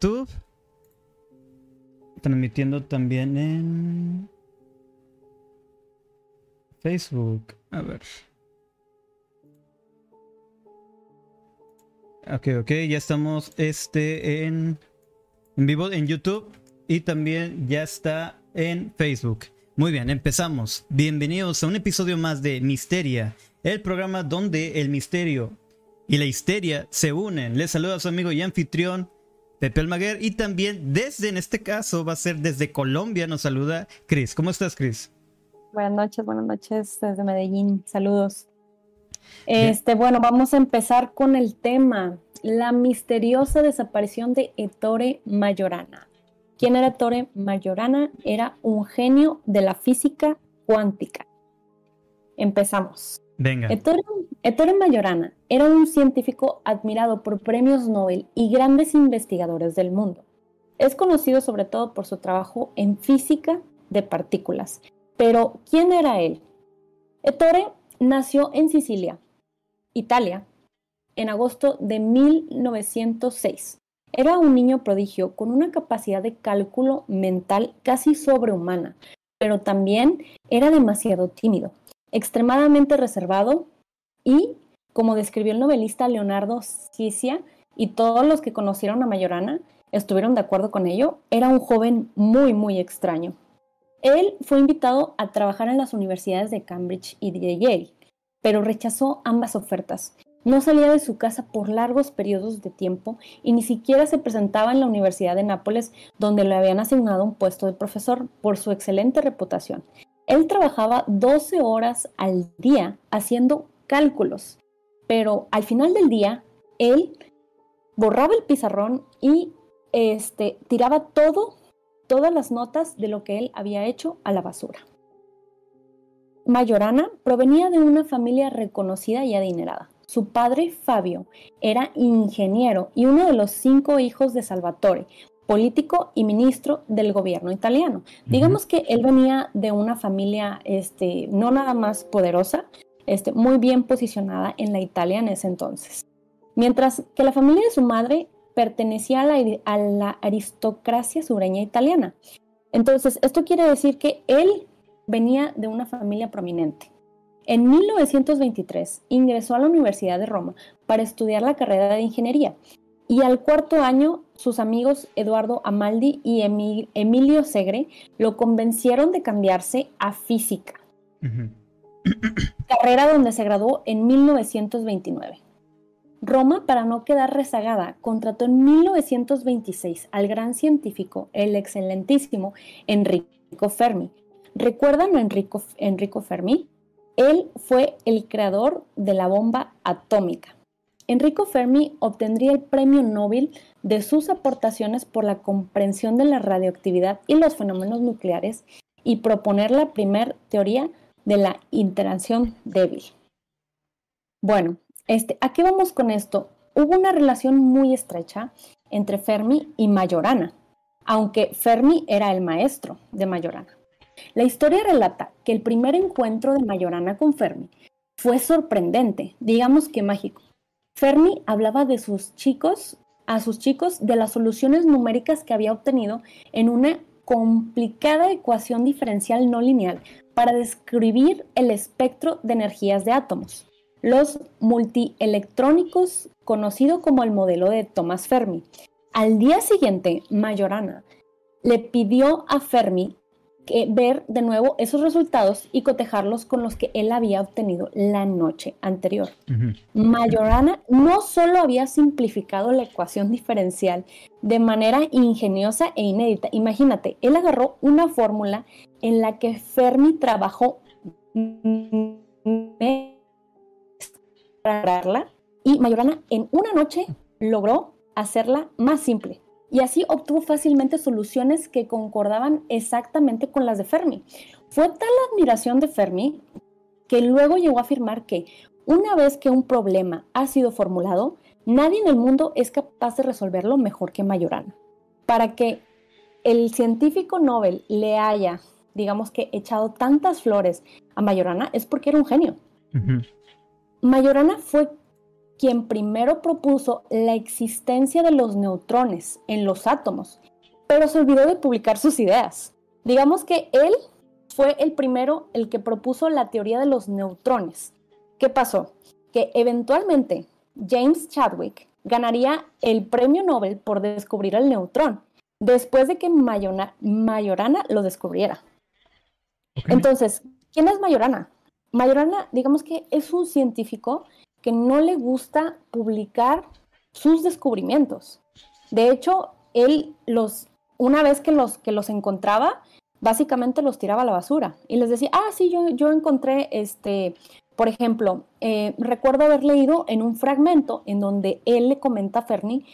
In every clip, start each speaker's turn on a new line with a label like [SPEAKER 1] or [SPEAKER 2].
[SPEAKER 1] YouTube. Transmitiendo también en Facebook. A ver. Ok, ok, ya estamos este en, en vivo en YouTube y también ya está en Facebook. Muy bien, empezamos. Bienvenidos a un episodio más de Misteria, el programa donde el misterio y la histeria se unen. Les saluda a su amigo y anfitrión Pepe Almaguer y también desde, en este caso, va a ser desde Colombia, nos saluda Cris. ¿Cómo estás, Cris?
[SPEAKER 2] Buenas noches, buenas noches desde Medellín. Saludos. Este, bueno, vamos a empezar con el tema, la misteriosa desaparición de Ettore Majorana. ¿Quién era Ettore Majorana? Era un genio de la física cuántica. Empezamos.
[SPEAKER 1] Venga.
[SPEAKER 2] Ettore, Majorana era un científico admirado por premios Nobel y grandes investigadores del mundo. Es conocido sobre todo por su trabajo en física de partículas. Pero, ¿quién era él? Ettore nació en Sicilia, Italia, en agosto de 1906. Era un niño prodigio con una capacidad de cálculo mental casi sobrehumana, pero también era demasiado tímido extremadamente reservado y, como describió el novelista Leonardo Sciascia y todos los que conocieron a Mayorana estuvieron de acuerdo con ello, era un joven muy, muy extraño. Él fue invitado a trabajar en las universidades de Cambridge y de Yale, pero rechazó ambas ofertas. No salía de su casa por largos periodos de tiempo y ni siquiera se presentaba en la Universidad de Nápoles, donde le habían asignado un puesto de profesor por su excelente reputación. Él trabajaba 12 horas al día haciendo cálculos, pero al final del día, él borraba el pizarrón y este, tiraba todo, todas las notas de lo que él había hecho a la basura. Mayorana provenía de una familia reconocida y adinerada. Su padre, Fabio, era ingeniero y uno de los cinco hijos de Salvatore, político y ministro del gobierno italiano. Digamos que él venía de una familia este, no nada más poderosa, este, muy bien posicionada en la Italia en ese entonces. Mientras que la familia de su madre pertenecía a la, a la aristocracia sureña italiana. Entonces, esto quiere decir que él venía de una familia prominente. En 1923 ingresó a la Universidad de Roma para estudiar la carrera de ingeniería y al cuarto año sus amigos Eduardo Amaldi y Emilio Segre lo convencieron de cambiarse a física, carrera donde se graduó en 1929. Roma, para no quedar rezagada, contrató en 1926 al gran científico, el excelentísimo Enrico Fermi. ¿Recuerdan a Enrico, Enrico Fermi? Él fue el creador de la bomba atómica. Enrico Fermi obtendría el premio Nobel de sus aportaciones por la comprensión de la radioactividad y los fenómenos nucleares y proponer la primera teoría de la interacción débil. Bueno, este, ¿a qué vamos con esto? Hubo una relación muy estrecha entre Fermi y Majorana, aunque Fermi era el maestro de Majorana. La historia relata que el primer encuentro de Majorana con Fermi fue sorprendente, digamos que mágico. Fermi hablaba de sus chicos, a sus chicos de las soluciones numéricas que había obtenido en una complicada ecuación diferencial no lineal para describir el espectro de energías de átomos. Los multielectrónicos, conocido como el modelo de Thomas Fermi. Al día siguiente, Majorana le pidió a Fermi ver de nuevo esos resultados y cotejarlos con los que él había obtenido la noche anterior. Majorana no solo había simplificado la ecuación diferencial de manera ingeniosa e inédita, imagínate, él agarró una fórmula en la que Fermi trabajó para y Majorana en una noche logró hacerla más simple y así obtuvo fácilmente soluciones que concordaban exactamente con las de Fermi. Fue tal la admiración de Fermi que luego llegó a afirmar que una vez que un problema ha sido formulado, nadie en el mundo es capaz de resolverlo mejor que Majorana. Para que el científico Nobel le haya, digamos que, echado tantas flores a Majorana es porque era un genio. Majorana fue quien primero propuso la existencia de los neutrones en los átomos, pero se olvidó de publicar sus ideas. Digamos que él fue el primero el que propuso la teoría de los neutrones. ¿Qué pasó? Que eventualmente James Chadwick ganaría el premio Nobel por descubrir el neutrón, después de que Majorana lo descubriera. Entonces, ¿quién es Majorana? Majorana, digamos que es un científico que no le gusta publicar sus descubrimientos. De hecho, él los, una vez que los, que los encontraba, básicamente los tiraba a la basura y les decía, ah, sí, yo, yo encontré, este, por ejemplo, eh, recuerdo haber leído en un fragmento en donde él le comenta a Fermi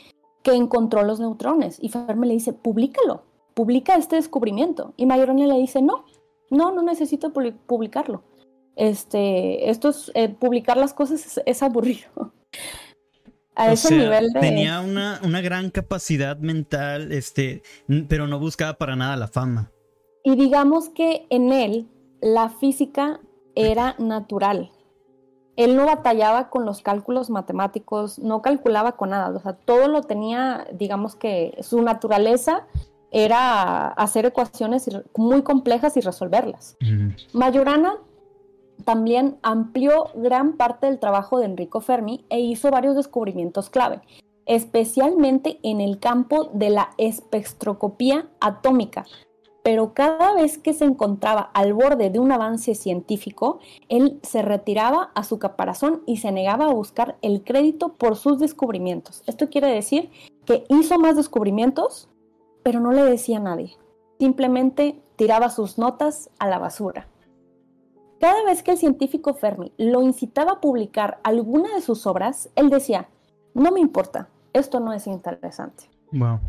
[SPEAKER 2] que encontró los neutrones y Fermi le dice, públicalo, publica este descubrimiento. Y Majorana le dice, no, no, no necesito publicarlo este, esto es, eh, publicar las cosas es, aburrido.
[SPEAKER 1] A ese nivel de... Tenía una, una, gran capacidad mental, este, pero no buscaba para nada la fama.
[SPEAKER 2] Y digamos que en él la física era natural. Él no batallaba con los cálculos matemáticos, no calculaba con nada, o sea, todo lo tenía, digamos que su naturaleza era hacer ecuaciones muy complejas y resolverlas. Mayorana también amplió gran parte del trabajo de Enrico Fermi e hizo varios descubrimientos clave, especialmente en el campo de la espectroscopía atómica. Pero cada vez que se encontraba al borde de un avance científico, él se retiraba a su caparazón y se negaba a buscar el crédito por sus descubrimientos. Esto quiere decir que hizo más descubrimientos, pero no le decía a nadie. Simplemente tiraba sus notas a la basura. Cada vez que el científico Fermi lo incitaba a publicar alguna de sus obras, él decía, no me importa, esto no es interesante. Wow.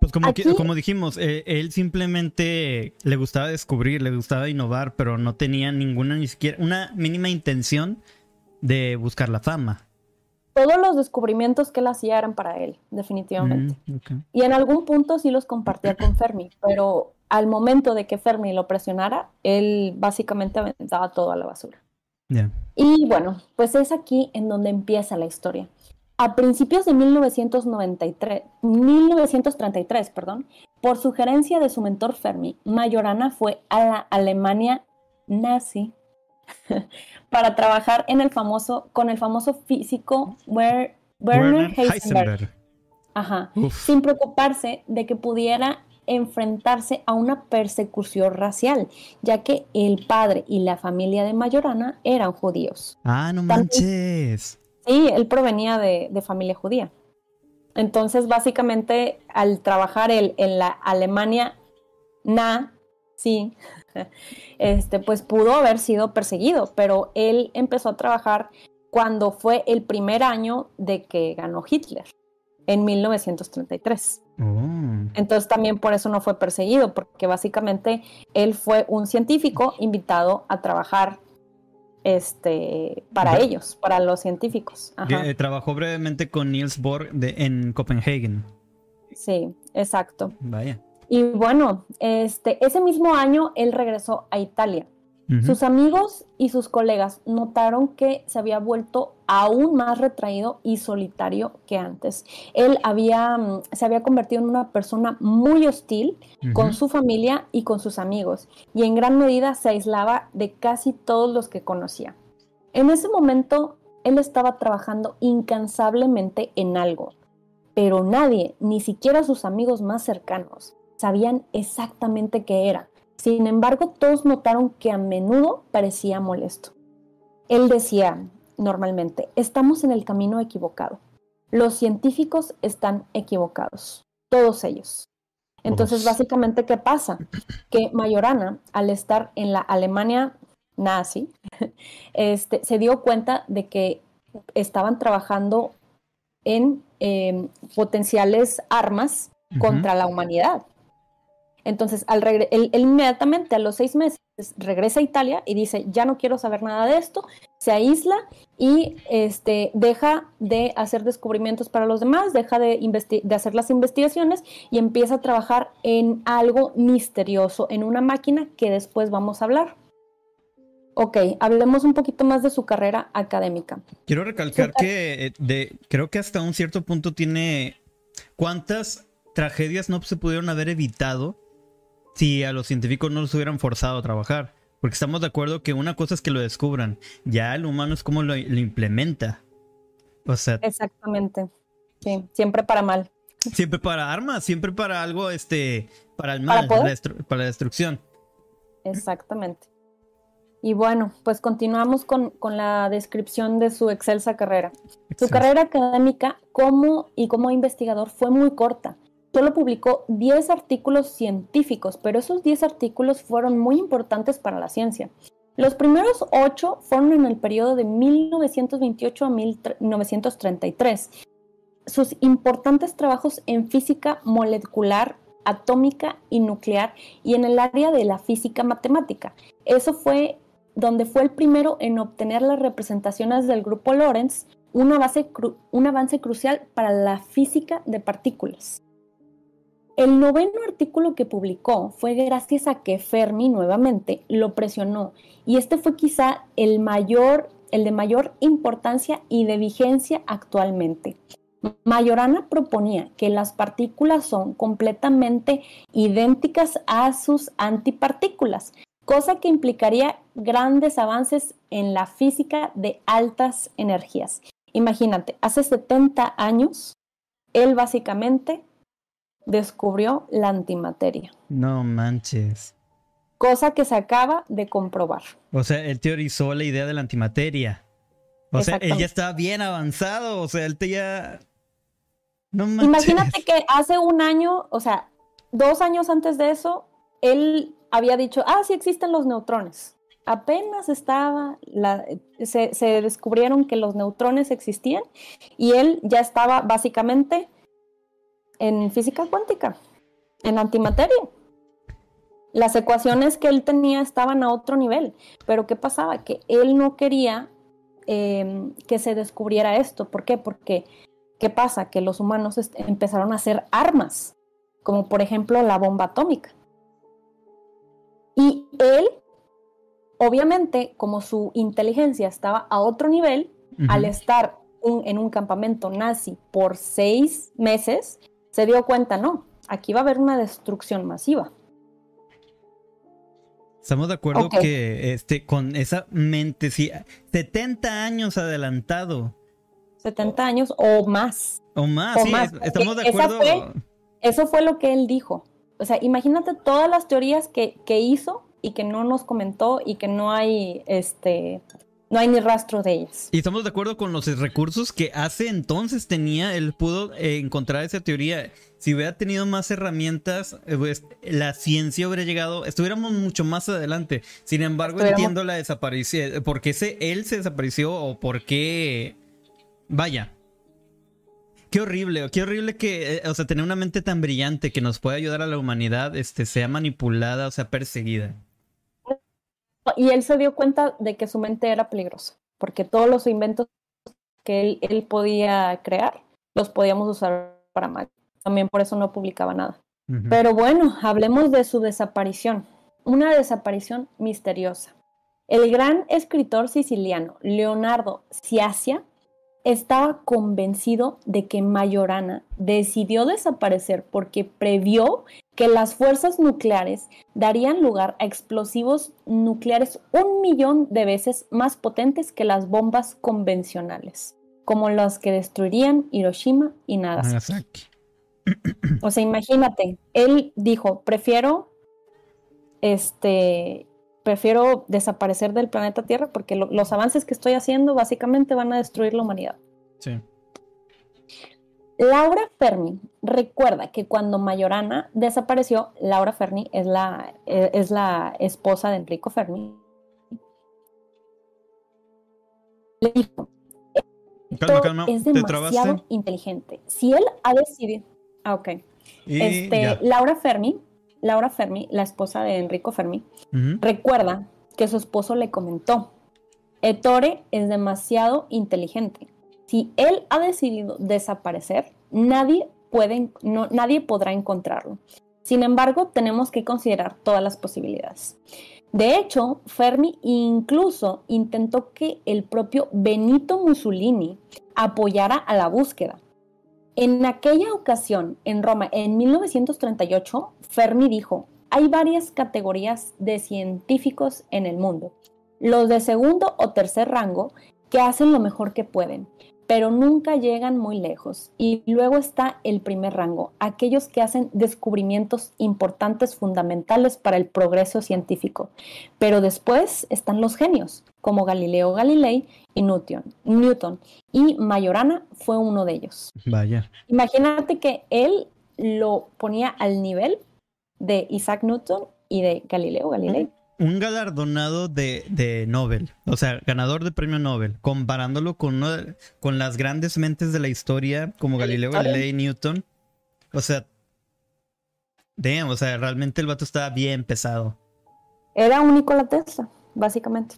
[SPEAKER 1] Pues como, como dijimos, eh, él simplemente le gustaba descubrir, le gustaba innovar, pero no tenía ninguna, ni siquiera una mínima intención de buscar la fama.
[SPEAKER 2] Todos los descubrimientos que él hacía eran para él, definitivamente. Mm, y en algún punto sí los compartía con Fermi, pero al momento de que Fermi lo presionara, él básicamente aventaba todo a la basura. Y bueno, pues es aquí en donde empieza la historia. A principios de 1993, 1933, perdón, por sugerencia de su mentor Fermi, Majorana fue a la Alemania nazi para trabajar en el famoso, con el famoso físico Werner, Heisenberg. Ajá, sin preocuparse de que pudiera enfrentarse a una persecución racial, ya que el padre y la familia de Mayorana eran judíos.
[SPEAKER 1] Ah, no manches.
[SPEAKER 2] Sí, él provenía de, familia judía. Entonces, básicamente, al trabajar él en la Alemania na, sí, este, pues pudo haber sido perseguido, pero él empezó a trabajar cuando fue el primer año de que ganó Hitler, en 1933. Entonces también por eso no fue perseguido, porque básicamente él fue un científico invitado a trabajar este, para ellos, para los científicos.
[SPEAKER 1] Eh, trabajó brevemente con Niels Bohr en Copenhagen.
[SPEAKER 2] Sí, exacto. Vaya. Y bueno, este, ese mismo año él regresó a Italia sus amigos y sus colegas notaron que se había vuelto aún más retraído y solitario que antes. Él había, mm, se había convertido en una persona muy hostil con su familia y con sus amigos, y en gran medida se aislaba de casi todos los que conocía. En ese momento, él estaba trabajando incansablemente en algo, pero nadie, ni siquiera sus amigos más cercanos, sabían exactamente qué era. Sin embargo, todos notaron que a menudo parecía molesto. Él decía normalmente, estamos en el camino equivocado. Los científicos están equivocados, todos ellos. Entonces, básicamente, ¿qué pasa? Que Mayorana, al estar en la Alemania nazi, este, se dio cuenta de que estaban trabajando en em, potenciales armas contra la humanidad. Entonces, al él, inmediatamente a los seis meses regresa a Italia y dice, ya no quiero saber nada de esto, se aísla y este, deja de hacer descubrimientos para los demás, deja de, de hacer las investigaciones y empieza a trabajar en algo misterioso, en una máquina que después vamos a hablar. Ok, hablemos un poquito más de su carrera académica.
[SPEAKER 1] Quiero recalcar que eh, de, creo que hasta un cierto punto tiene cuántas tragedias no se pudieron haber evitado si a los científicos no los hubieran forzado a trabajar. Porque estamos de acuerdo que una cosa es que lo descubran, ya el humano es como lo, implementa. O sea.
[SPEAKER 2] Exactamente. Sí, siempre para mal.
[SPEAKER 1] Siempre para armas, siempre para algo, este, para el mal, para, la, destrucción.
[SPEAKER 2] Exactamente. Y bueno, pues continuamos con, la descripción de su excelsa carrera. Su carrera académica como y como investigador fue muy corta solo publicó 10 artículos científicos, pero esos 10 artículos fueron muy importantes para la ciencia. Los primeros 8 fueron en el periodo de 1928 a 1933. Sus importantes trabajos en física molecular, atómica y nuclear y en el área de la física matemática. Eso fue donde fue el primero en obtener las representaciones del grupo Lorentz, un avance crucial para la física de partículas. El noveno artículo que publicó fue gracias a que Fermi nuevamente lo presionó y este fue quizá el mayor, el de mayor importancia y de vigencia actualmente. Majorana proponía que las partículas son completamente idénticas a sus antipartículas, cosa que implicaría grandes avances en la física de altas energías. Imagínate, hace 70 años, él básicamente descubrió la antimateria.
[SPEAKER 1] No manches.
[SPEAKER 2] Cosa que se acaba de comprobar.
[SPEAKER 1] O sea, él teorizó la idea de la antimateria. O sea, él ya estaba bien avanzado. O sea, él te ya.
[SPEAKER 2] No manches. Imagínate que hace un año, o sea, dos años antes de eso, él había dicho, ah, sí existen los neutrones. Apenas estaba, se, se descubrieron que los neutrones existían y él ya estaba básicamente en física cuántica, en antimateria. Las ecuaciones que él tenía estaban a otro nivel, pero ¿qué pasaba? Que él no quería em, que se descubriera esto. ¿Por qué? Porque, ¿qué pasa? Que los humanos empezaron a hacer armas, como por ejemplo la bomba atómica. Y él, obviamente, como su inteligencia estaba a otro nivel, al estar en un campamento nazi por seis meses, se dio cuenta, no, aquí va a haber una destrucción masiva.
[SPEAKER 1] Estamos de acuerdo que este, con esa mente, sí, 70 años adelantado.
[SPEAKER 2] 70 años o más.
[SPEAKER 1] O más, sí, estamos de acuerdo.
[SPEAKER 2] eso fue lo que él dijo. O sea, imagínate todas las teorías que, que hizo y que no nos comentó y que no hay este no hay ni rastro de ellas.
[SPEAKER 1] Y estamos de acuerdo con los recursos que hace entonces tenía, él pudo eh, encontrar esa teoría. Si hubiera tenido más herramientas, eh, pues, la ciencia hubiera llegado, estuviéramos mucho más adelante. Sin embargo, entiendo la desaparición, por qué él se desapareció o por qué... Vaya. Qué horrible, qué horrible que, eh, o sea, tener una mente tan brillante que nos puede ayudar a la humanidad, este, sea manipulada o sea perseguida.
[SPEAKER 2] Y él se dio cuenta de que su mente era peligrosa, porque todos los inventos que él, podía crear los podíamos usar para mal. También por eso no publicaba nada. Pero bueno, hablemos de su desaparición. Una desaparición misteriosa. El gran escritor siciliano Leonardo Sciascia estaba convencido de que Majorana decidió desaparecer porque previó que las fuerzas nucleares darían lugar a explosivos nucleares un millón de veces más potentes que las bombas convencionales, como las que destruirían Hiroshima y Nagasaki. O sea, imagínate, él dijo, prefiero este prefiero desaparecer del planeta Tierra porque los avances que estoy haciendo básicamente van a destruir la humanidad. Sí. Laura Fermi recuerda que cuando Mayorana desapareció, Laura Fermi es la, eh, es la esposa de Enrico Fermi. Le dijo, es demasiado inteligente. Si él ha decidido... Ah, ok. Este, Laura Fermi Laura Fermi, la esposa de Enrico Fermi, recuerda que su esposo le comentó, Ettore es demasiado inteligente. Si él ha decidido desaparecer, nadie, puede, no, nadie podrá encontrarlo. Sin embargo, tenemos que considerar todas las posibilidades. De hecho, Fermi incluso intentó que el propio Benito Mussolini apoyara a la búsqueda. En aquella ocasión, en Roma, en 1938, Fermi dijo, hay varias categorías de científicos en el mundo. Los de segundo o tercer rango que hacen lo mejor que pueden, pero nunca llegan muy lejos. Y luego está el primer rango, aquellos que hacen descubrimientos importantes, fundamentales para el progreso científico. Pero después están los genios, como Galileo Galilei y Newton. Newton. Y Majorana fue uno de ellos.
[SPEAKER 1] Vaya.
[SPEAKER 2] Imagínate que él lo ponía al nivel de Isaac Newton y de Galileo Galilei
[SPEAKER 1] un galardonado de, de, Nobel, o sea, ganador de premio Nobel, comparándolo con, con las grandes mentes de la historia como Galileo Galilei y Newton. O sea, damn, o sea, realmente el vato estaba bien pesado.
[SPEAKER 2] Era un Nikola Tesla, básicamente,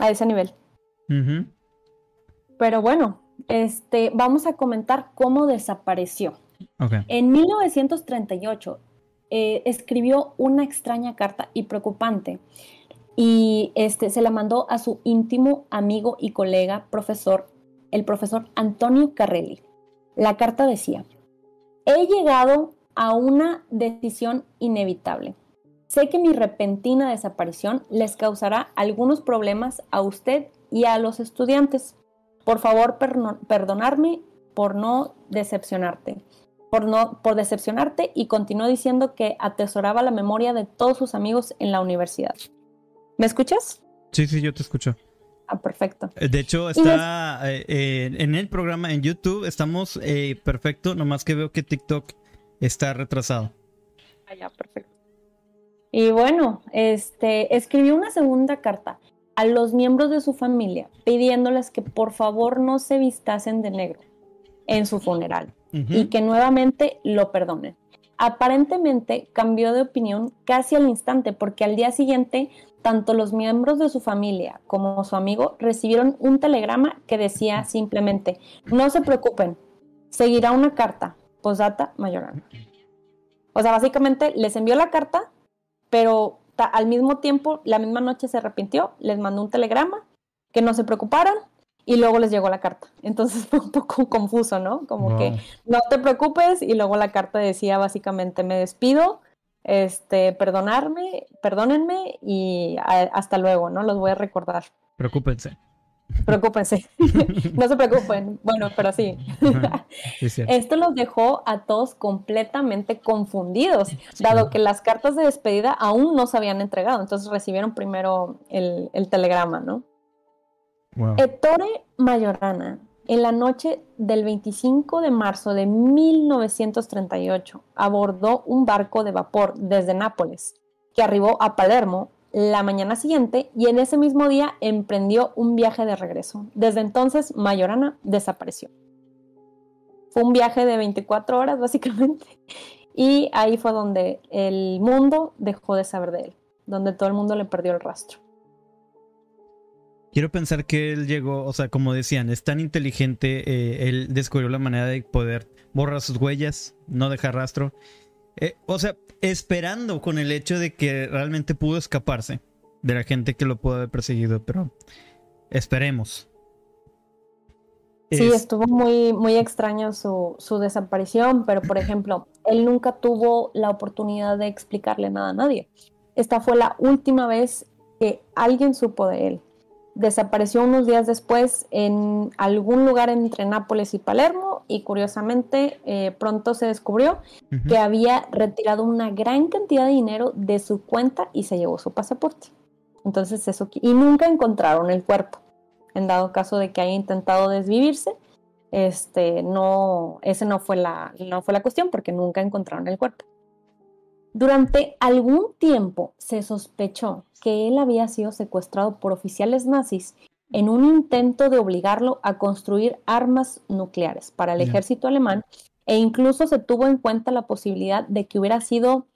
[SPEAKER 2] a ese nivel. Pero bueno, este, vamos a comentar cómo desapareció. En 1938, eh, escribió una extraña carta y preocupante y este, se la mandó a su íntimo amigo y colega profesor, el profesor Antonio Carrelli. La carta decía, he llegado a una decisión inevitable. Sé que mi repentina desaparición les causará algunos problemas a usted y a los estudiantes. Por favor, perdonarme por no decepcionarte por, no, por decepcionarte y continuó diciendo que atesoraba la memoria de todos sus amigos en la universidad. ¿Me escuchas?
[SPEAKER 1] Sí, sí, yo te escucho.
[SPEAKER 2] Ah, perfecto.
[SPEAKER 1] Eh, de hecho, está eh, en el programa en YouTube, estamos eh, perfecto, nomás que veo que TikTok está retrasado.
[SPEAKER 2] Ah, ya, perfecto. Y bueno, este, escribió una segunda carta a los miembros de su familia pidiéndoles que por favor no se vistasen de negro en su funeral y que nuevamente lo perdonen. Aparentemente cambió de opinión casi al instante porque al día siguiente tanto los miembros de su familia como su amigo recibieron un telegrama que decía simplemente, no se preocupen, seguirá una carta, posdata Mayorana. O sea, básicamente les envió la carta, pero al mismo tiempo, la misma noche se arrepintió, les mandó un telegrama, que no se preocuparan, y luego les llegó la carta. Entonces fue un poco confuso, ¿no? Como que no te preocupes y luego la carta decía básicamente me despido, este, perdonarme, perdónenme y hasta luego, ¿no? Los voy a recordar.
[SPEAKER 1] Preocúpense.
[SPEAKER 2] Preocúpense. no se preocupen. Bueno, pero sí. Esto los dejó a todos completamente confundidos, dado que las cartas de despedida aún no se habían entregado. Entonces recibieron primero el, el telegrama, ¿no? Ettore Mayorana, en la noche del 25 de marzo de 1938, abordó un barco de vapor desde Nápoles, que arribó a Palermo la mañana siguiente y en ese mismo día emprendió un viaje de regreso. Desde entonces, Mayorana desapareció. Fue un viaje de 24 horas, básicamente, y ahí fue donde el mundo dejó de saber de él, donde todo el mundo le perdió el rastro.
[SPEAKER 1] Quiero pensar que él llegó, o sea, como decían, es tan inteligente, eh, él descubrió la manera de poder borrar sus huellas, no dejar rastro. Eh, o sea, esperando con el hecho de que realmente pudo escaparse de la gente que lo pudo haber perseguido, pero esperemos.
[SPEAKER 2] Sí, estuvo muy, muy extraño su, su desaparición, pero por ejemplo, él nunca tuvo la oportunidad de explicarle nada a nadie. Esta fue la última vez que alguien supo de él desapareció unos días después en algún lugar entre Nápoles y Palermo y curiosamente eh, pronto se descubrió que había retirado una gran cantidad de dinero de su cuenta y se llevó su pasaporte. Entonces eso y nunca encontraron el cuerpo. En dado caso de que haya intentado desvivirse, este no ese no fue la no fue la cuestión porque nunca encontraron el cuerpo. Durante algún tiempo se sospechó que él había sido secuestrado por oficiales nazis en un intento de obligarlo a construir armas nucleares para el ejército alemán e incluso se tuvo en cuenta la posibilidad de que hubiera sido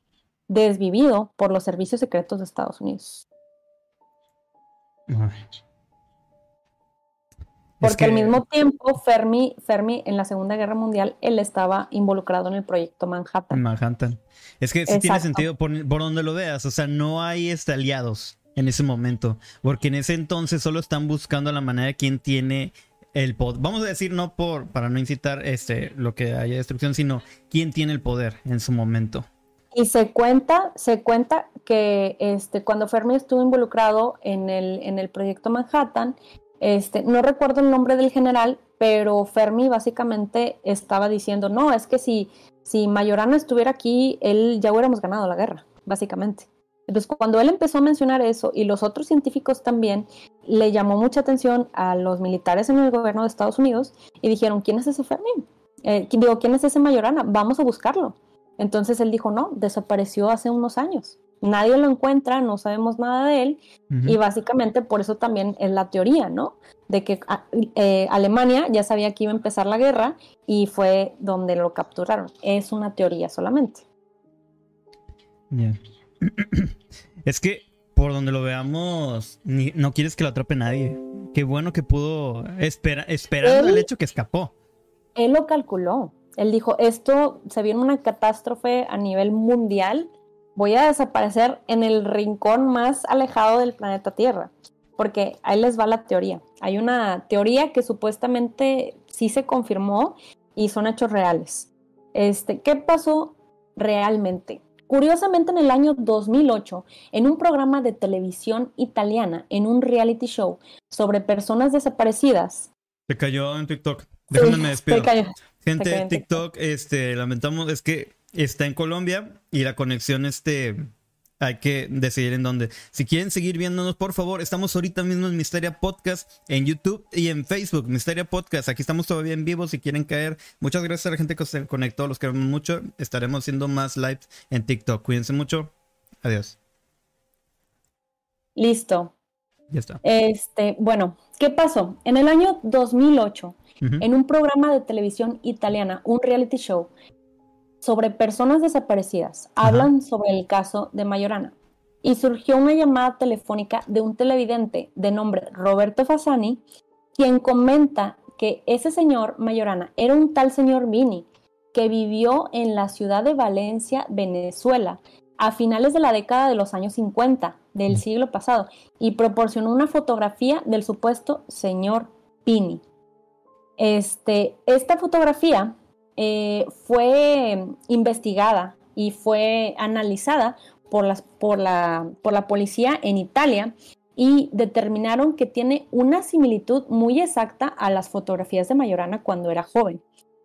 [SPEAKER 2] desvivido por los servicios secretos de Estados Unidos. Porque al mismo tiempo, Fermi, Fermi en la Segunda Guerra Mundial, él estaba involucrado en el proyecto Manhattan.
[SPEAKER 1] Manhattan. Es que sí tiene sentido por, donde lo veas. O sea, no hay este, aliados en ese momento. Porque en ese entonces solo están buscando la manera de quién tiene el poder. Vamos a decir, no por, para no incitar este, lo que haya destrucción, sino quién tiene el poder en su momento.
[SPEAKER 2] Y se cuenta, se cuenta que este, cuando Fermi estuvo involucrado en el, en el proyecto Manhattan, este, no recuerdo el nombre del general, pero Fermi básicamente estaba diciendo, no, es que si, si Mayorana estuviera aquí, él ya hubiéramos ganado la guerra, básicamente. Entonces, cuando él empezó a mencionar eso y los otros científicos también, le llamó mucha atención a los militares en el gobierno de Estados Unidos y dijeron, ¿quién es ese Fermi? Eh, digo, ¿quién es ese Mayorana? Vamos a buscarlo. Entonces él dijo, no, desapareció hace unos años. Nadie lo encuentra, no sabemos nada de él y básicamente por eso también es la teoría, ¿no? De que ah, eh, Alemania ya sabía que iba a empezar la guerra y fue donde lo capturaron. Es una teoría solamente.
[SPEAKER 1] es que por donde lo veamos, no quieres que lo atrape nadie. Qué bueno que pudo esperar esperando el hecho que escapó.
[SPEAKER 2] Él lo calculó. Él dijo, esto se viene una catástrofe a nivel mundial, voy a desaparecer en el rincón más alejado del planeta Tierra, porque ahí les va la teoría. Hay una teoría que supuestamente sí se confirmó y son hechos reales. Este, ¿Qué pasó realmente? Curiosamente, en el año 2008, en un programa de televisión italiana, en un reality show sobre personas desaparecidas.
[SPEAKER 1] Se cayó en TikTok. Déjame despedir. Gente, de TikTok, este, lamentamos, es que está en Colombia y la conexión, este, hay que decidir en dónde. Si quieren seguir viéndonos, por favor, estamos ahorita mismo en Misteria Podcast en YouTube y en Facebook, Misteria Podcast. Aquí estamos todavía en vivo si quieren caer. Muchas gracias a la gente que se conectó, los queremos mucho. Estaremos haciendo más lives en TikTok. Cuídense mucho. Adiós.
[SPEAKER 2] Listo.
[SPEAKER 1] Ya está.
[SPEAKER 2] Este, bueno, ¿qué pasó? En el año 2008 en un programa de televisión italiana, un reality show sobre personas desaparecidas. Hablan sobre el caso de Mayorana. Y surgió una llamada telefónica de un televidente de nombre Roberto Fasani, quien comenta que ese señor Mayorana era un tal señor Vini, que vivió en la ciudad de Valencia, Venezuela, a finales de la década de los años 50 del siglo pasado, y proporcionó una fotografía del supuesto señor Vini. Este, esta fotografía eh, fue investigada y fue analizada por, las, por, la, por la policía en Italia y determinaron que tiene una similitud muy exacta a las fotografías de Mayorana cuando era joven,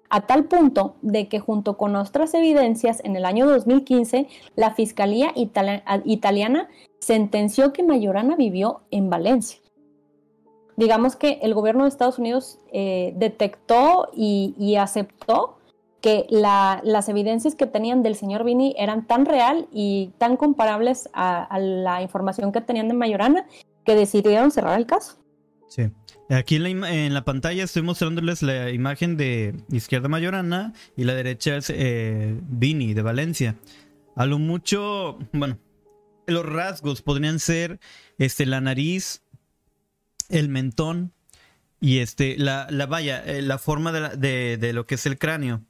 [SPEAKER 2] a tal punto de que junto con otras evidencias en el año 2015 la Fiscalía italiana sentenció que Mayorana vivió en Valencia. Digamos que el gobierno de Estados Unidos eh, detectó y, aceptó que las evidencias que tenían del señor Vini eran tan real y tan comparables a, la información que tenían de Mayorana que decidieron cerrar el caso.
[SPEAKER 1] Sí. Aquí en la, pantalla estoy mostrándoles la imagen de izquierda Mayorana y la derecha es eh, Vini de Valencia. A lo mucho, bueno, los rasgos podrían ser este, la nariz el mentón y este, la, la vaya, eh, la forma de, de, lo que es el cráneo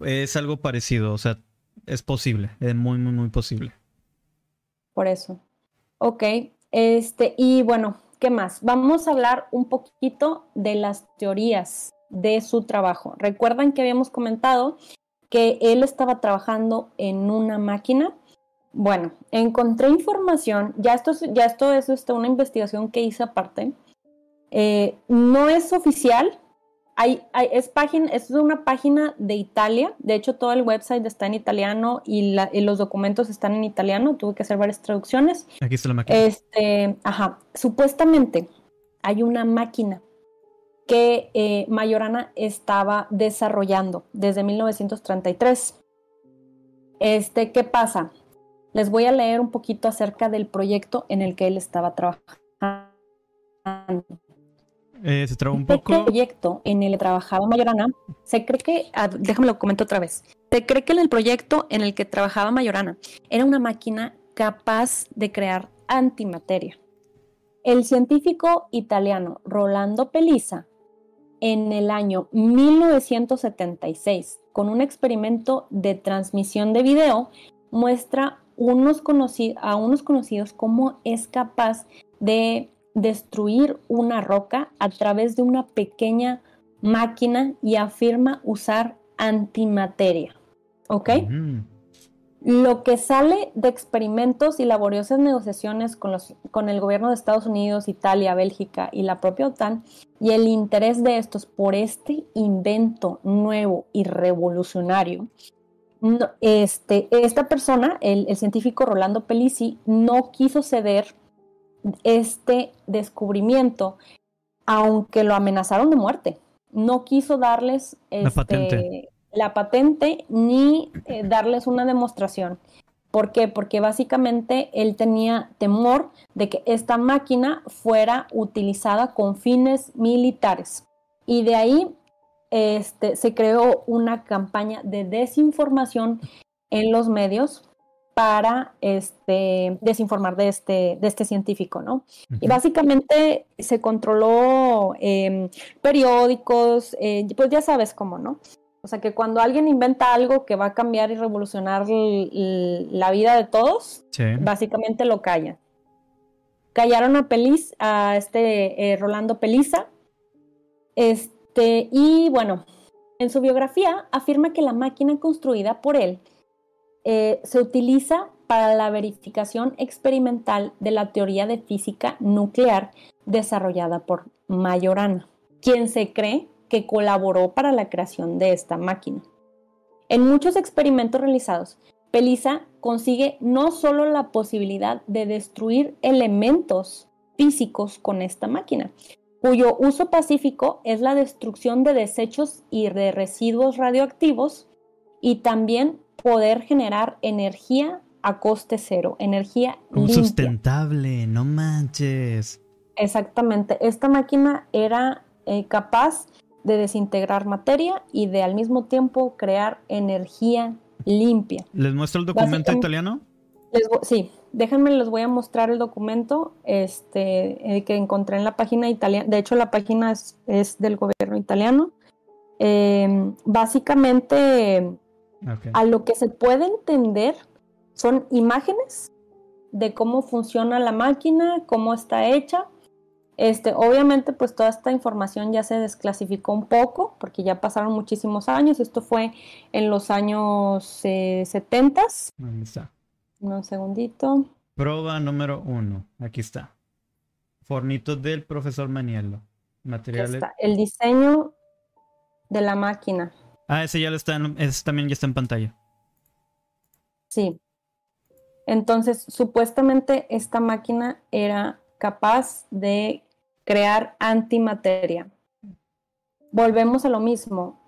[SPEAKER 1] es algo parecido, o sea, es posible, es muy, muy, muy posible.
[SPEAKER 2] Por eso. Ok, este, y bueno, ¿qué más? Vamos a hablar un poquito de las teorías de su trabajo. Recuerdan que habíamos comentado que él estaba trabajando en una máquina. Bueno, encontré información, ya esto, ya esto es este, una investigación que hice aparte, eh, no es oficial, hay, es, página, es una página de Italia, de hecho todo el website está en italiano y, los documentos están en italiano, tuve que hacer varias traducciones.
[SPEAKER 1] Aquí está la máquina.
[SPEAKER 2] Este, ajá, supuestamente hay una máquina que eh, Mayorana estaba desarrollando desde 1933. Este, ¿qué pasa? Les voy a leer un poquito acerca del proyecto en el que él estaba trabajando.
[SPEAKER 1] Eh, se traba un poco.
[SPEAKER 2] Este proyecto en el que trabajaba Mayorana, se cree que, ah, déjame lo comento otra vez, se cree que en el proyecto en el que trabajaba Mayorana era una máquina capaz de crear antimateria. El científico italiano Rolando Pelisa en el año 1976 con un experimento de transmisión de video, muestra unos a unos conocidos cómo es capaz de destruir una roca a través de una pequeña máquina y afirma usar antimateria. ¿Ok? Lo que sale de experimentos y laboriosas negociaciones con, los, con el gobierno de Estados Unidos, Italia, Bélgica y la propia OTAN, y el interés de estos por este invento nuevo y revolucionario, este, esta persona, el, el científico Rolando Pelisi, no quiso ceder este descubrimiento, aunque lo amenazaron de muerte. No quiso darles
[SPEAKER 1] la, patente.
[SPEAKER 2] Este, ni eh, darles una demostración. ¿Por qué? Porque básicamente él tenía temor de que esta máquina fuera utilizada con fines militares. Y de ahí este, se creó una campaña de desinformación en los medios para este, desinformar de este, de este científico, ¿no? Y básicamente se controló em, periódicos, eh, pues ya sabes cómo, ¿no? O sea que cuando alguien inventa algo que va a cambiar y revolucionar la vida de todos, básicamente lo callan. Callaron a Pelis, a este eh, Rolando Peliza, este, y bueno, en su biografía afirma que la máquina construida por él eh, se utiliza para la verificación experimental de la teoría de física nuclear desarrollada por Majorana, quien se cree que colaboró para la creación de esta máquina. En muchos experimentos realizados, Pelisa consigue no solo la posibilidad de destruir elementos físicos con esta máquina, cuyo uso pacífico es la destrucción de desechos y de residuos radioactivos, y también poder generar energía a coste cero, energía
[SPEAKER 1] Un sustentable, no manches.
[SPEAKER 2] Exactamente, esta máquina era eh, capaz de desintegrar materia y de al mismo tiempo crear energía limpia.
[SPEAKER 1] ¿Les muestro el documento italiano?
[SPEAKER 2] sí, déjenme, les voy a mostrar el documento este, eh, que encontré en la página italiana. De hecho, la página es, del gobierno italiano. Eh, básicamente a lo que se puede entender son imágenes de cómo funciona la máquina, cómo está hecha. Este, obviamente, pues toda esta información ya se desclasificó un poco, porque ya pasaron muchísimos años. Esto fue en los años 70.
[SPEAKER 1] Eh, está?
[SPEAKER 2] Un segundito.
[SPEAKER 1] Prueba número uno. Aquí está. Fornito del profesor Maniello. Materiales.
[SPEAKER 2] El diseño de la máquina.
[SPEAKER 1] Ah, ese ya lo está, ese también ya está en pantalla.
[SPEAKER 2] Sí. Entonces, supuestamente esta máquina era capaz de crear antimateria. Volvemos a lo mismo.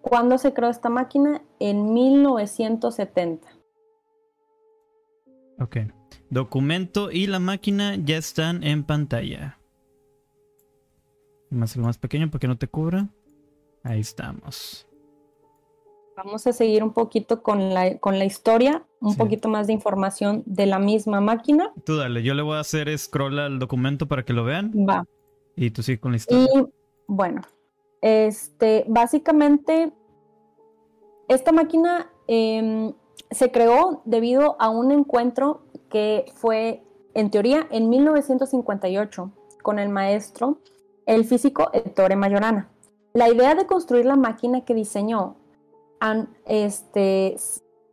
[SPEAKER 2] ¿Cuándo se creó esta máquina? En 1970.
[SPEAKER 1] Ok. Documento y la máquina ya están en pantalla. Más lo más pequeño para que no te cubra. Ahí estamos.
[SPEAKER 2] Vamos a seguir un poquito con la, con la historia, un poquito más de información de la misma máquina.
[SPEAKER 1] Tú dale, yo le voy a hacer scroll al documento para que lo vean.
[SPEAKER 2] Va.
[SPEAKER 1] Y tú sigue con la historia.
[SPEAKER 2] Y bueno, este, básicamente, esta máquina em, se creó debido a un encuentro que fue, en teoría, en 1958 con el maestro, el físico Ettore Majorana. La idea de construir la máquina que diseñó este,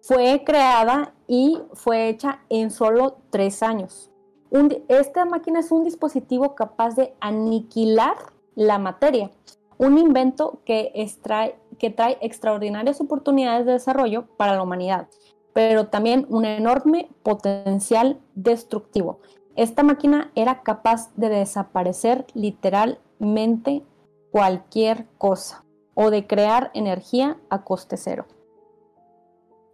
[SPEAKER 2] fue creada y fue hecha en solo tres años. esta máquina es un dispositivo capaz de aniquilar la materia, un invento que, trae extraordinarias oportunidades de desarrollo para la humanidad, pero también un enorme potencial destructivo. Esta máquina era capaz de desaparecer literalmente cualquier cosa o de crear energía a coste cero.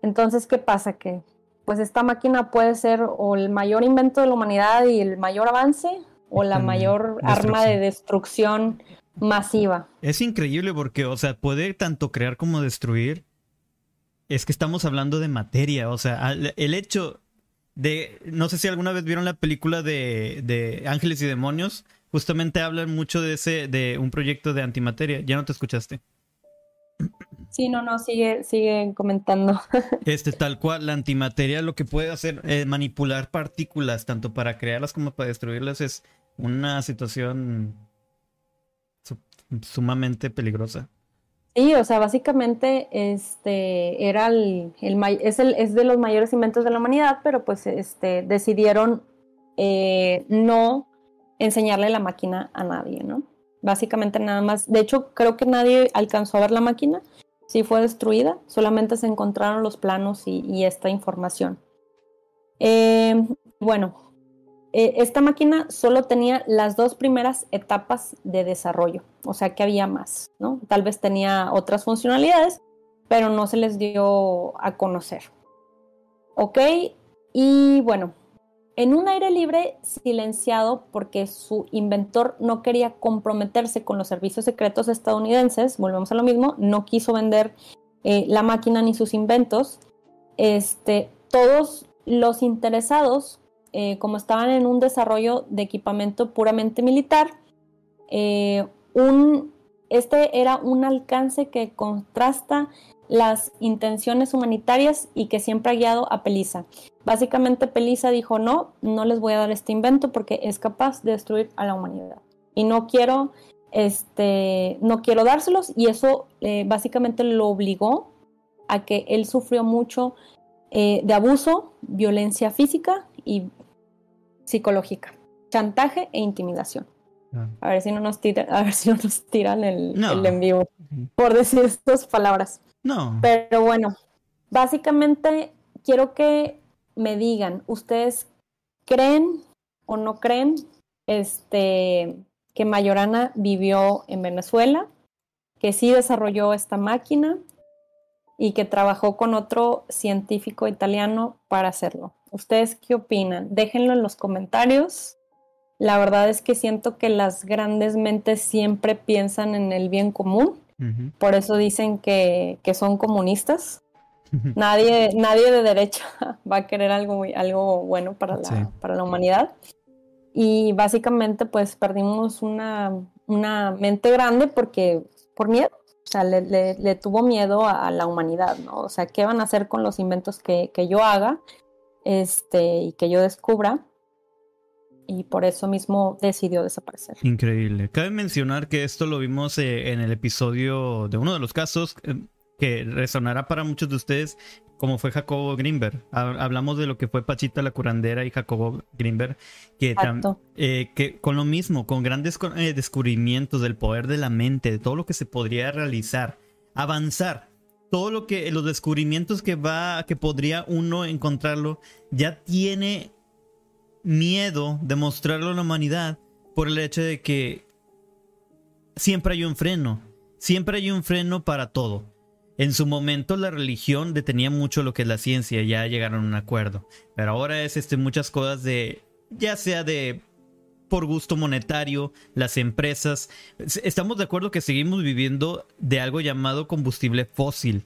[SPEAKER 2] Entonces, ¿qué pasa? Que pues esta máquina puede ser o el mayor invento de la humanidad y el mayor avance o la mayor arma de destrucción masiva.
[SPEAKER 1] Es increíble porque, o sea, puede tanto crear como destruir. Es que estamos hablando de materia, o sea, el hecho de, no sé si alguna vez vieron la película de, de Ángeles y Demonios, justamente hablan mucho de ese, de un proyecto de antimateria. ¿Ya no te escuchaste?
[SPEAKER 2] Sí, no, no, sigue, sigue comentando.
[SPEAKER 1] Este, tal cual, la antimateria lo que puede hacer es manipular partículas, tanto para crearlas como para destruirlas, es una situación sumamente peligrosa.
[SPEAKER 2] Sí, o sea, básicamente este era el, es, el, es de los mayores inventos de la humanidad, pero pues este, decidieron eh, no enseñarle la máquina a nadie, ¿no? Básicamente nada más. De hecho, creo que nadie alcanzó a ver la máquina. Sí fue destruida, solamente se encontraron los planos y, esta información. Eh, bueno, eh, esta máquina solo tenía las dos primeras etapas de desarrollo, o sea que había más, ¿no? Tal vez tenía otras funcionalidades, pero no se les dio a conocer. ¿Ok? Y bueno, en un aire libre silenciado porque su inventor no quería comprometerse con los servicios secretos estadounidenses, volvemos a lo mismo, no quiso vender eh, la máquina ni sus inventos, este, todos los interesados eh, como estaban en un desarrollo de equipamiento puramente militar, eh, este era un alcance que contrasta las intenciones humanitarias y que siempre ha guiado a Pelisa. Básicamente Pelisa dijo, no, no les voy a dar este invento porque es capaz de destruir a la humanidad. Y no quiero, este, no quiero dárselos y eso eh, básicamente lo obligó a que él sufrió mucho de abuso, violencia física y psicológica, chantaje e intimidación. Ah. A ver si no nos tiran, a ver si no nos tiran el, el en vivo por decir estas palabras.
[SPEAKER 1] No.
[SPEAKER 2] Pero bueno, básicamente quiero que me digan, ¿ustedes creen o no creen este, que Mayorana vivió en Venezuela? Que sí desarrolló esta máquina y que trabajó con otro científico italiano para hacerlo. ¿Ustedes qué opinan? Déjenlo en los comentarios. La verdad es que siento que las grandes mentes siempre piensan en el bien común. Por eso dicen que, son comunistas. nadie, nadie de derecha va a querer algo, algo bueno para la, para la humanidad. Y básicamente pues perdimos una, una mente grande porque por miedo. O sea, le, tuvo miedo a, la humanidad, ¿no? O sea, ¿qué van a hacer con los inventos que, que yo haga? este, y que yo descubra. Y por eso mismo decidió desaparecer.
[SPEAKER 1] Increíble. Cabe mencionar que esto lo vimos eh, en el episodio de uno de los casos eh, que resonará para muchos de ustedes, como fue Jacobo Greenberg. Hablamos de lo que fue Pachita la curandera y Jacobo Greenberg, que, eh, que con lo mismo, con grandes descubrimientos del poder de la mente, de todo lo que se podría realizar, avanzar todo lo que los descubrimientos que va que podría uno encontrarlo ya tiene miedo de mostrarlo a la humanidad por el hecho de que siempre hay un freno, siempre hay un freno para todo. En su momento la religión detenía mucho lo que es la ciencia, ya llegaron a un acuerdo, pero ahora es este muchas cosas de ya sea de por gusto monetario, las empresas. Estamos de acuerdo que seguimos viviendo de algo llamado combustible fósil.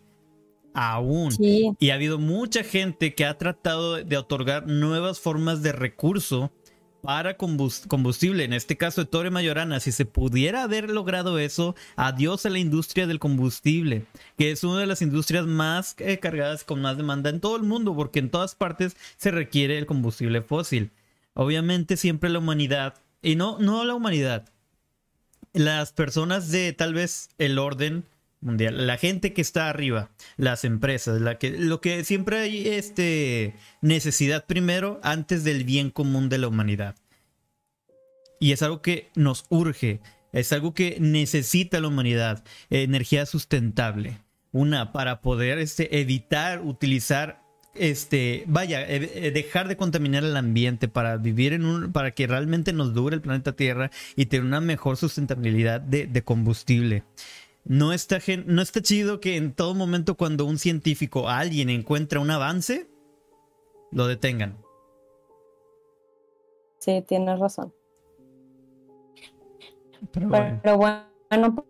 [SPEAKER 1] Aún. Y ha habido mucha gente que ha tratado de otorgar nuevas formas de recurso para combustible. En este caso de Torre Mayorana, si se pudiera haber logrado eso, adiós a la industria del combustible, que es una de las industrias más eh, cargadas con más demanda en todo el mundo, porque en todas partes se requiere el combustible fósil. Obviamente siempre la humanidad, y no, no la humanidad, las personas de tal vez el orden mundial, la gente que está arriba, las empresas, la que, lo que siempre hay este, necesidad primero antes del bien común de la humanidad. Y es algo que nos urge, es algo que necesita la humanidad, energía sustentable. Una, para poder este, evitar utilizar este, vaya, eh, eh, dejar de contaminar el ambiente para vivir en un, para que realmente nos dure el planeta Tierra y tener una mejor sustentabilidad de, combustible. No está, no está chido que en todo momento cuando un científico, alguien encuentra un avance, lo detengan.
[SPEAKER 2] Sí, tienes razón. Pero bueno,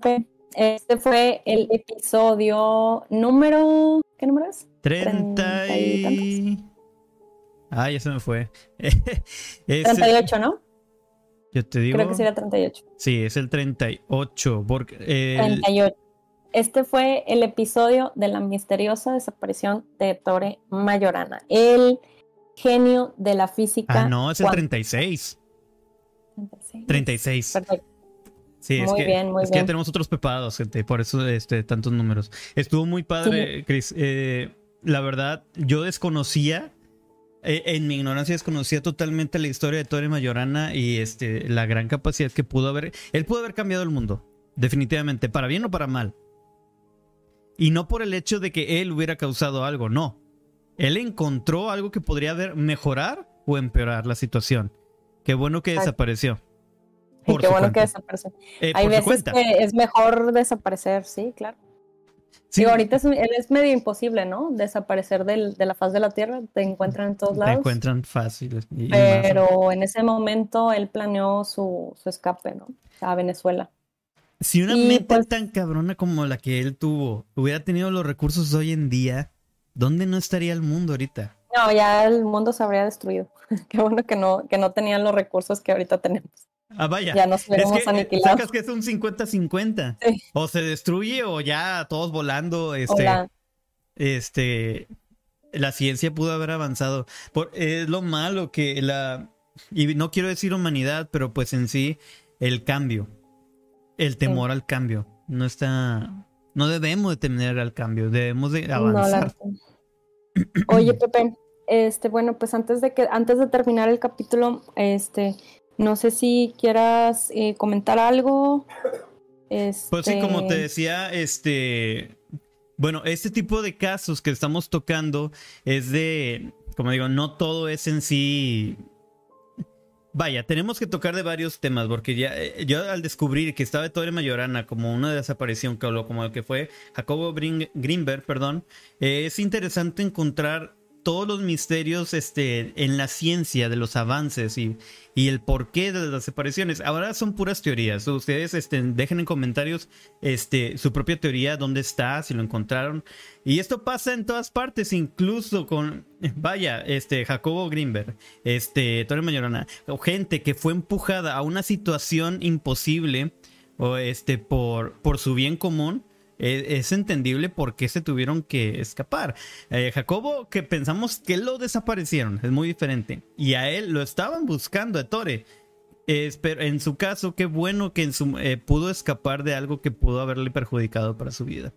[SPEAKER 2] este fue el episodio número... ¿Qué número es?
[SPEAKER 1] 30 y... Ah, ya se me fue.
[SPEAKER 2] 38, ¿no?
[SPEAKER 1] Yo te digo.
[SPEAKER 2] Creo que sería 38.
[SPEAKER 1] Sí, es el 38. Porque
[SPEAKER 2] el... 38. Este fue el episodio de la misteriosa desaparición de Tore Mayorana, el genio de la física.
[SPEAKER 1] Ah, no, es el 36. 36. 36. Perfecto. Sí, es, que, bien, muy es que ya tenemos otros preparados, gente, por eso este, tantos números. Estuvo muy padre, Chris. Eh, la verdad, yo desconocía, eh, en mi ignorancia desconocía totalmente la historia de Tore Mayorana y este, la gran capacidad que pudo haber. Él pudo haber cambiado el mundo, definitivamente, para bien o para mal. Y no por el hecho de que él hubiera causado algo, no. Él encontró algo que podría haber mejorar o empeorar la situación. Qué bueno que desapareció.
[SPEAKER 2] y qué bueno que desapareció. Eh, Hay veces que es mejor desaparecer, sí, claro. Sí. ahorita es, es, medio imposible, ¿no? Desaparecer del, de la faz de la Tierra, te encuentran en todos lados.
[SPEAKER 1] Te encuentran fácil.
[SPEAKER 2] Pero en ese momento él planeó su, su escape, ¿no? A Venezuela.
[SPEAKER 1] Si una meta pues tan cabrona como la que él tuvo hubiera tenido los recursos hoy en día, ¿dónde no estaría el mundo ahorita?
[SPEAKER 2] No, ya el mundo se habría destruido. Qué bueno que no, que no tenían los recursos que ahorita tenemos.
[SPEAKER 1] Ah, vaya.
[SPEAKER 2] Ya nos hubiéramos
[SPEAKER 1] es que,
[SPEAKER 2] aniquilado.
[SPEAKER 1] Sacas que es un 50-50. O se destruye o ya todos volando. Este, este, la ciencia pudo haber avanzado. Por, es lo malo que la, y no quiero decir humanidad, pero pues en sí, el cambio el temor al cambio. No está. No debemos de temer al cambio, debemos de avanzar.
[SPEAKER 2] Oye, Pepe, este, bueno, pues antes de que, antes de terminar el capítulo, este, no sé si quieras eh, comentar algo.
[SPEAKER 1] Pues sí, como te este decía, este. Bueno, este tipo de casos que estamos tocando es de. Como digo, no todo es en sí Vaya, tenemos que tocar de varios temas, porque ya eh, yo al descubrir que estaba Torre Mayorana como una desaparición, como el que fue Jacobo Greenberg, perdón, eh, es interesante encontrar todos los misterios este, en la ciencia de los avances y, y, el porqué de las separaciones. Ahora son puras teorías. Ustedes este, dejen en comentarios este, su propia teoría, dónde está, si lo encontraron. Y esto pasa en todas partes, incluso con, vaya, este, Jacobo Greenberg, este, Torre Mayorana, o gente que fue empujada a una situación imposible o este, por, por su bien común es, entendible por qué se tuvieron que escapar. Eh, Jacobo, que pensamos que lo desaparecieron, es muy diferente. Y a él lo estaban buscando, a Tore. pero en su caso, qué bueno que en su, eh, pudo escapar de algo que pudo haberle perjudicado para su vida.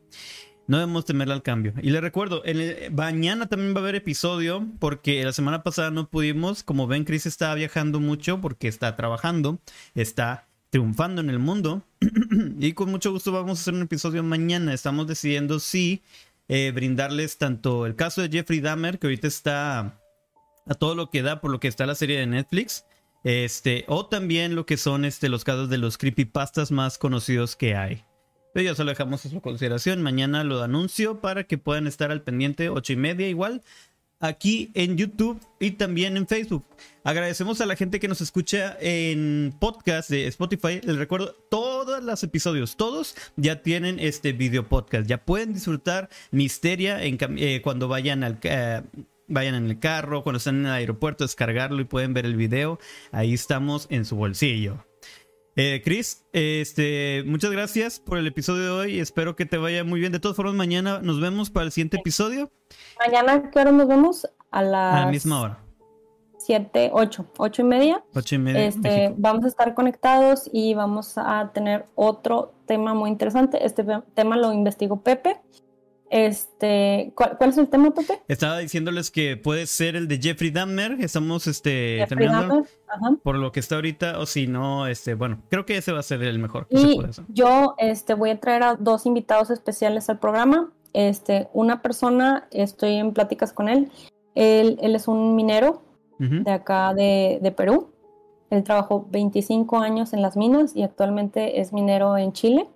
[SPEAKER 1] No debemos temerle al cambio. Y le recuerdo, mañana también va a haber episodio porque la semana pasada no pudimos. Como ven, Chris está viajando mucho porque está trabajando, está triunfando en el mundo. y con mucho gusto vamos a hacer un episodio mañana. Estamos decidiendo si eh, brindarles tanto el caso de Jeffrey Dahmer, que ahorita está a todo lo que da por lo que está la serie de Netflix. Este, o también lo que son este, los casos de los creepypastas más conocidos que hay. Pero ya solo dejamos a su consideración. Mañana lo anuncio para que puedan estar al pendiente, ocho y media igual aquí en YouTube y también en Facebook. Agradecemos a la gente que nos escucha en podcast de Spotify. Les recuerdo, todos los episodios, todos ya tienen este video podcast. Ya pueden disfrutar Misteria eh, cuando vayan al... Vayan en el carro, cuando están en el aeropuerto, descargarlo y pueden ver el video. Ahí estamos en su bolsillo. Eh, Chris, este, muchas gracias por el episodio de hoy. Espero que te vaya muy bien. De todas formas, mañana nos vemos para el siguiente episodio.
[SPEAKER 2] Mañana, ¿qué hora nos vemos? A,
[SPEAKER 1] la misma hora.
[SPEAKER 2] 7, 8, 8 y media.
[SPEAKER 1] 8 y media.
[SPEAKER 2] Este, vamos a estar conectados y vamos a tener otro tema muy interesante. Este tema lo investigó Pepe. Este, ¿cuál, es el tema, Pepe?
[SPEAKER 1] Estaba diciéndoles que puede ser el de Jeffrey Dahmer. Estamos este, terminando por lo que está ahorita, o si no, este, bueno, creo que ese va a ser el mejor.
[SPEAKER 2] y yo este, voy a traer a dos invitados especiales al programa. Este, una persona, estoy en pláticas con él. Él, él es un minero de acá de, de Perú. Él trabajó 25 años en las minas y actualmente es minero en Chile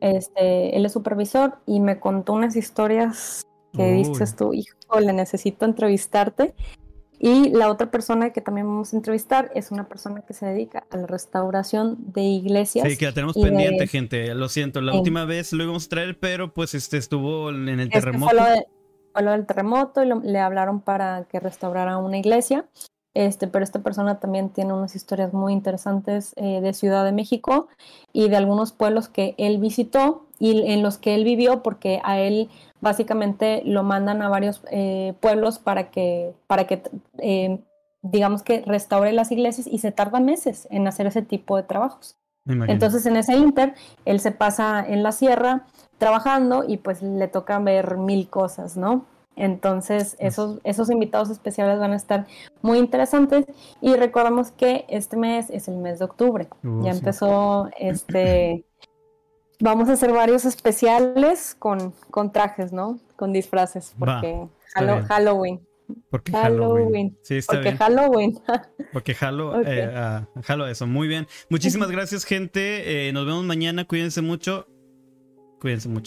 [SPEAKER 2] este, él es supervisor y me contó unas historias que dices tú, hijo, le necesito entrevistarte. Y la otra persona que también vamos a entrevistar es una persona que se dedica a la restauración de iglesias.
[SPEAKER 1] Sí, que la tenemos pendiente, gente. Lo siento, la última vez lo íbamos a traer, pero pues este estuvo en el terremoto.
[SPEAKER 2] Fue lo, del terremoto y le hablaron para que restaurara una iglesia. Este, pero esta persona también tiene unas historias muy interesantes eh, de Ciudad de México y de algunos pueblos que él visitó y en los que él vivió, porque a él básicamente lo mandan a varios eh, pueblos para que, para que eh, digamos que restaure las iglesias y se tarda meses en hacer ese tipo de trabajos. Entonces en ese inter, él se pasa en la sierra trabajando y pues le toca ver mil cosas, ¿no? Entonces, esos, esos invitados especiales van a estar muy interesantes. Y recordamos que este mes es el mes de octubre. Uh, ya empezó este. Vamos a hacer varios especiales con, con trajes, ¿no? Con disfraces, porque Halloween.
[SPEAKER 1] Porque Halloween.
[SPEAKER 2] Sí, está porque Halloween.
[SPEAKER 1] Porque Halo, eh, ah, Halo eso. Muy bien. Muchísimas gracias, gente. Eh, nos vemos mañana. Cuídense mucho. Cuídense mucho.